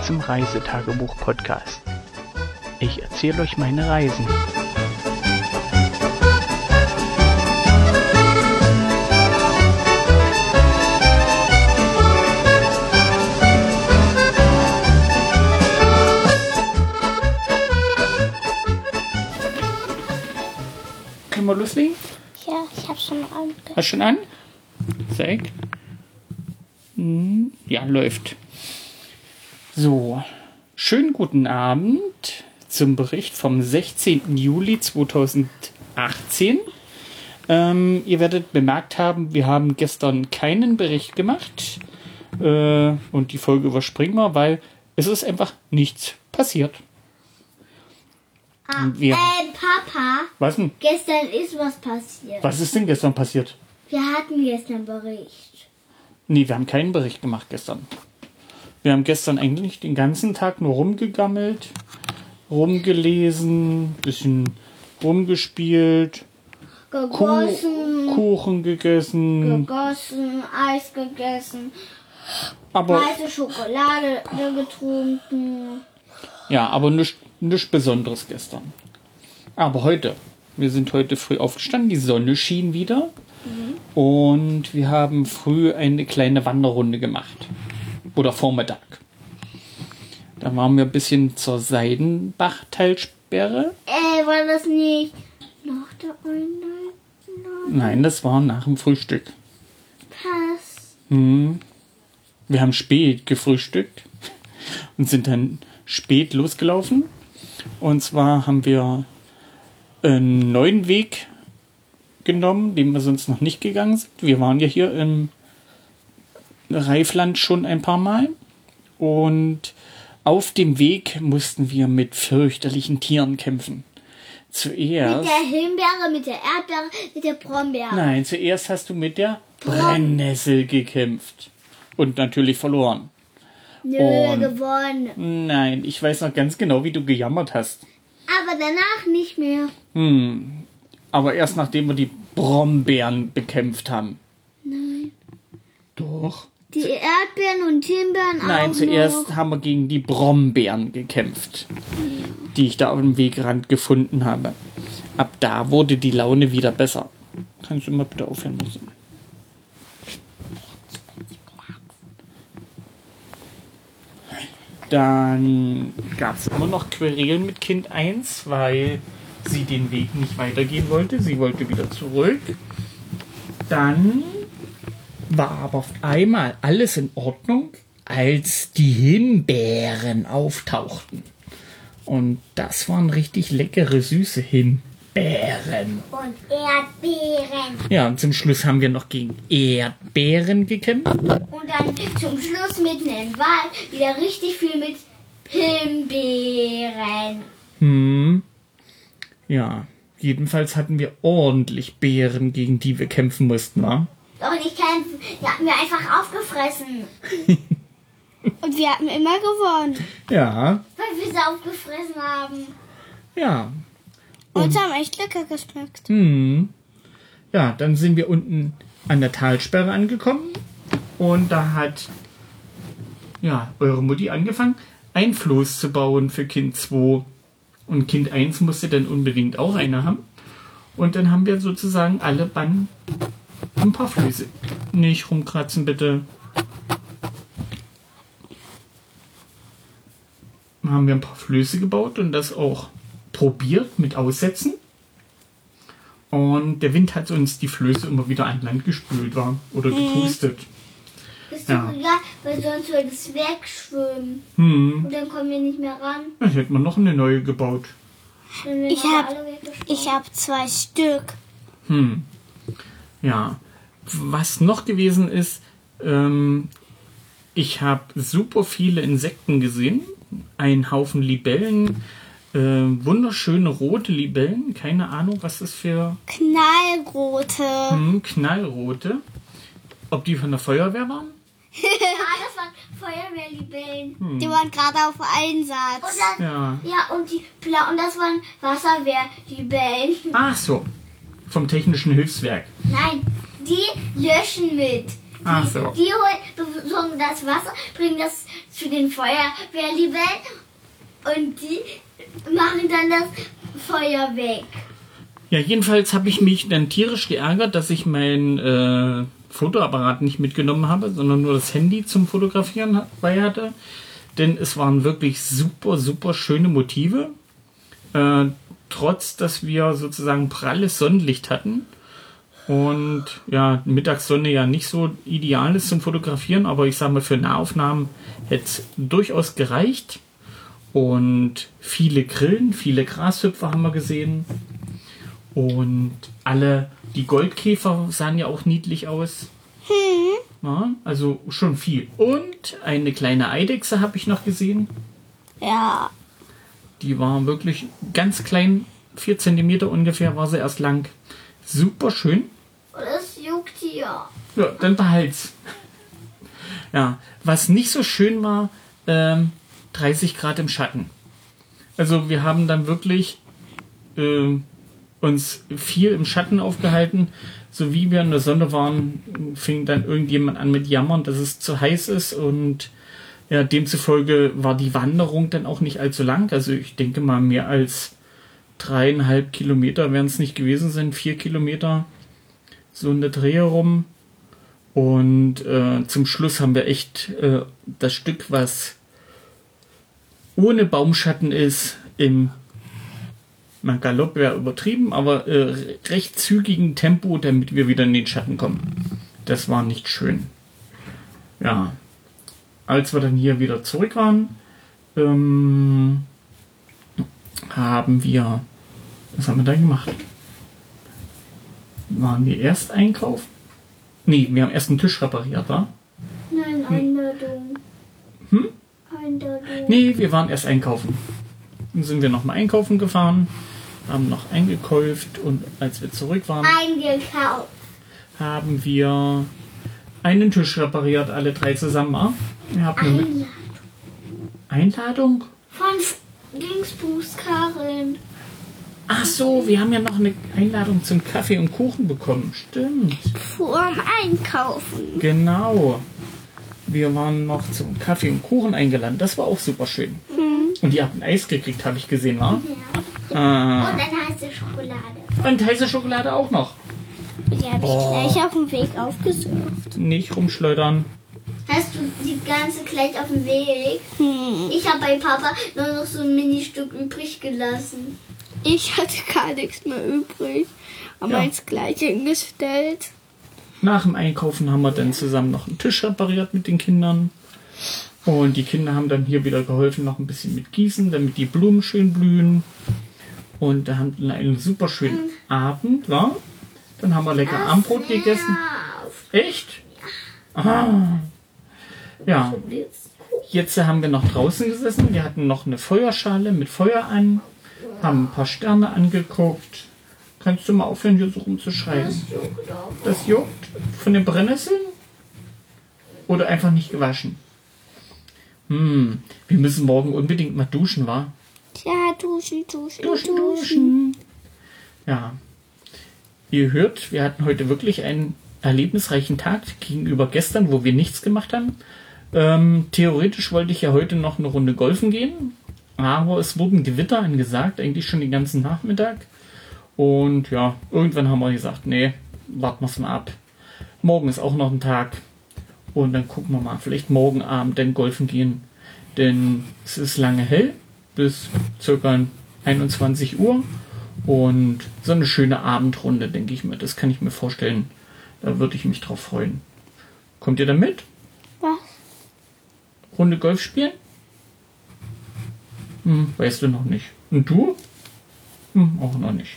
Willkommen zum Reisetagebuch-Podcast. Ich erzähle euch meine Reisen. Können wir loslegen? Ja, ich habe schon an. Hast du schon an? Zeig. Hm, Ja, läuft. So, schönen guten Abend zum Bericht vom 16. Juli 2018. Ähm, ihr werdet bemerkt haben, wir haben gestern keinen Bericht gemacht. Äh, und die Folge überspringen wir, weil es ist einfach nichts passiert. Ah, Wir- äh, Papa, Was denn? gestern ist was passiert. Was ist denn gestern passiert? Wir hatten gestern Bericht. Nee, wir haben keinen Bericht gemacht gestern. Wir haben gestern eigentlich den ganzen Tag nur rumgegammelt, rumgelesen, bisschen rumgespielt, Kuh Gegossen, Kuchen gegessen, gegossen, Eis gegessen, aber weiße Schokolade getrunken. ja, aber nichts nichts Besonderes gestern. Aber heute, wir sind heute früh aufgestanden, die Sonne schien wieder. Und wir haben früh eine kleine Wanderrunde gemacht oder Vormittag. Da waren wir ein bisschen zur Seidenbach-Talsperre. Äh, war das nicht nach der Einheit? Nein, das war nach dem Frühstück. Pass. Hm. Wir haben spät gefrühstückt und sind dann spät losgelaufen. Und zwar haben wir einen neuen Weg genommen, den wir sonst noch nicht gegangen sind. Wir waren ja hier im Reifland schon ein paar Mal. Und auf dem Weg mussten wir mit fürchterlichen Tieren kämpfen. Zuerst. Mit der Himbeere, mit der Erdbeere, mit der Brombeere. Nein, zuerst hast du mit der Brennnessel gekämpft. Und natürlich verloren. Nö, Und- gewonnen. Nein, ich weiß noch ganz genau, wie du gejammert hast. Aber danach nicht mehr. Hm. Aber erst nachdem wir die Brombeeren bekämpft haben. Nein. Doch. Die Erdbeeren und Himbeeren Nein, auch zuerst noch. haben wir gegen die Brombeeren gekämpft, die ich da auf dem Wegrand gefunden habe. Ab da wurde die Laune wieder besser. Kannst du mal bitte aufhören müssen? Dann gab es immer noch Querelen mit Kind 1, weil sie den Weg nicht weitergehen wollte. Sie wollte wieder zurück. Dann war aber auf einmal alles in Ordnung, als die Himbeeren auftauchten. Und das waren richtig leckere, süße Himbeeren. Und Erdbeeren. Ja, und zum Schluss haben wir noch gegen Erdbeeren gekämpft. Und dann zum Schluss mitten im Wald wieder richtig viel mit Himbeeren. Hm. Ja, jedenfalls hatten wir ordentlich Beeren, gegen die wir kämpfen mussten, wa? Doch nicht kämpfen. Die hatten wir einfach aufgefressen. Und wir hatten immer gewonnen. Ja, Weil wir sie aufgefressen haben. ja. Und sie haben echt lecker geschmeckt. Hm. Ja, dann sind wir unten an der Talsperre angekommen und da hat ja eure Mutti angefangen, ein Floß zu bauen für Kind 2 und Kind 1 musste dann unbedingt auch eine haben und dann haben wir sozusagen alle Bann ein paar Flöße. Nicht rumkratzen bitte. Haben wir ein paar Flöße gebaut und das auch probiert mit Aussätzen. Und der Wind hat uns die Flöße immer wieder an Land gespült war oder gepustet. Das ist Ja. doch egal, weil sonst würde es wegschwimmen. Hm, Und dann kommen wir nicht mehr ran. dann hätte man noch eine neue gebaut. Ich hab- weggeschwommen. Ich habe zwei Stück. Hm. Ja. Was noch gewesen ist, ähm, ich habe super viele Insekten gesehen. Ein Haufen Libellen, äh, wunderschöne rote Libellen. Keine Ahnung, was das für Knallrote. hm, knallrote. Ob die von der Feuerwehr waren? Ja, das waren Feuerwehrlibellen. Die waren gerade auf Und Einsatz. dann, Ja. ja, und die Blau und das waren Wasserwehrlibellen. Ach so. Vom Technischen Hilfswerk. Nein, die löschen mit. Ach so. Die holen, besorgen das Wasser, bringen das zu den Feuerwehrliebeln und die machen dann das Feuer weg. Ja, jedenfalls habe ich mich dann tierisch geärgert, dass ich mein äh, Fotoapparat nicht mitgenommen habe, sondern nur das Handy zum Fotografieren bei hatte. Denn es waren wirklich super, super schöne Motive. Äh, trotz, dass wir sozusagen pralles Sonnenlicht hatten. Und ja, Mittagssonne ja nicht so ideal ist zum Fotografieren, aber ich sage mal, für Nahaufnahmen hätte es durchaus gereicht. Und viele Grillen, viele Grashüpfer haben wir gesehen. Und alle, die Goldkäfer sahen ja auch niedlich aus. Ja, also schon viel. Und eine kleine Eidechse habe ich noch gesehen. Ja. Die war wirklich ganz klein, vier Zentimeter ungefähr war sie erst lang. Super schön. Hier. Ja, dann behalt's. Ja, was nicht so schön war, ähm, 30 Grad im Schatten. Also wir haben dann wirklich ähm, uns viel im Schatten aufgehalten. So wie wir in der Sonne waren, fing dann irgendjemand an mit Jammern, dass es zu heiß ist und ja, demzufolge war die Wanderung dann auch nicht allzu lang. Also ich denke mal mehr als dreieinhalb Kilometer werden es nicht gewesen sein, vier Kilometer so in der Dreh rum. Und äh, zum Schluss haben wir echt äh, das Stück, was ohne Baumschatten ist, im na, Galopp wäre übertrieben, aber äh, recht zügigen Tempo, damit wir wieder in den Schatten kommen. Das war nicht schön. Ja. Als wir dann hier wieder zurück waren, ähm, haben wir. Was haben wir da gemacht? Waren wir erst einkaufen? Nee, wir haben erst einen Tisch repariert, wa? Nein, Einladung. Hm? Einladung. Nee, wir waren erst einkaufen. Dann sind wir nochmal einkaufen gefahren, haben noch eingekauft und als wir zurück waren, Eingekauft. haben wir einen Tisch repariert, alle drei zusammen. ah? Eine Einladung. Einladung? Von Dingsbus Karin. Ach so, wir haben ja noch eine Einladung zum Kaffee und Kuchen bekommen. Stimmt. Vorm Einkaufen. Genau. Wir waren noch zum Kaffee und Kuchen eingeladen. Das war auch super schön. Und ihr habt ein Eis gekriegt, habe ich gesehen, wa? Ja. Ah. Und dann heiße Schokolade. Und heiße Schokolade auch noch. Die habe ich Oh. gleich auf dem Weg aufgesucht. Nicht rumschleudern. Hast du die ganze gleich auf dem Weg? Hm. Ich habe bei Papa nur noch so ein Ministück übrig gelassen. Ich hatte gar nichts mehr übrig. Aber Ja. ins gleiche hingestellt. Nach dem Einkaufen haben wir dann zusammen noch einen Tisch repariert mit den Kindern. Und die Kinder haben dann hier wieder geholfen, noch ein bisschen mit Gießen, damit die Blumen schön blühen. Und da haben wir einen super schönen Abend, wa? Dann haben wir lecker Abendbrot gegessen. Echt? Ah. Ja, jetzt haben wir noch draußen gesessen. Wir hatten noch eine Feuerschale mit Feuer an, haben ein paar Sterne angeguckt. Kannst du mal aufhören, hier so rumzuschreiben? Das juckt von den Brennnesseln? Oder einfach nicht gewaschen? Hm, wir müssen morgen unbedingt mal duschen, wa? Ja, duschen, duschen, Duschen, duschen. Ja. Ihr hört, wir hatten heute wirklich einen erlebnisreichen Tag gegenüber gestern, wo wir nichts gemacht haben. Ähm, theoretisch wollte ich ja heute noch eine Runde golfen gehen, aber es wurden Gewitter angesagt, eigentlich schon den ganzen Nachmittag. Und ja, irgendwann haben wir gesagt, nee, warten wir es mal ab. Morgen ist auch noch ein Tag. Und dann gucken wir mal, vielleicht morgen Abend dann golfen gehen. Denn es ist lange hell, bis circa 21 Uhr. Und so eine schöne Abendrunde, denke ich mir. Das kann ich mir vorstellen. Da würde ich mich drauf freuen. Kommt ihr da mit? Was? Runde Golf spielen? Hm, weißt du noch nicht. Und du? Hm, auch noch nicht.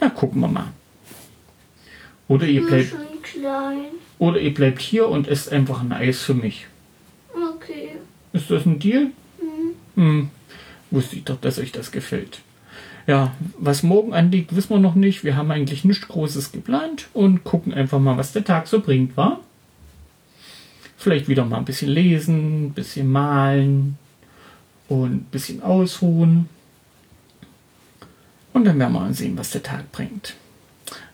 Na, gucken wir mal. Oder ihr bleibt, oder ihr bleibt hier und esst einfach ein Eis für mich. Okay. Ist das ein Deal? Hm. Wusste ich doch, dass euch das gefällt. Ja, was morgen anliegt, wissen wir noch nicht. Wir haben eigentlich nichts Großes geplant und gucken einfach mal, was der Tag so bringt, wa? Vielleicht wieder mal ein bisschen lesen, ein bisschen malen und ein bisschen ausruhen. Und dann werden wir mal sehen, was der Tag bringt.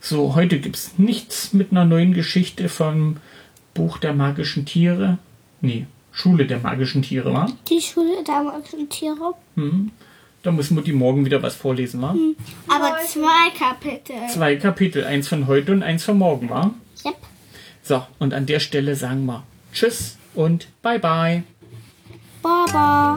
So, heute gibt's nichts mit einer neuen Geschichte vom Buch der magischen Tiere. Nee, Schule der magischen Tiere, wa? Die Schule der magischen Tiere. Mhm. Da muss Mutti morgen wieder was vorlesen, wa? Aber zwei Kapitel. Zwei Kapitel, eins von heute und eins von morgen, wa? Yep. So, und an der Stelle sagen wir Tschüss und Bye Bye. Baba.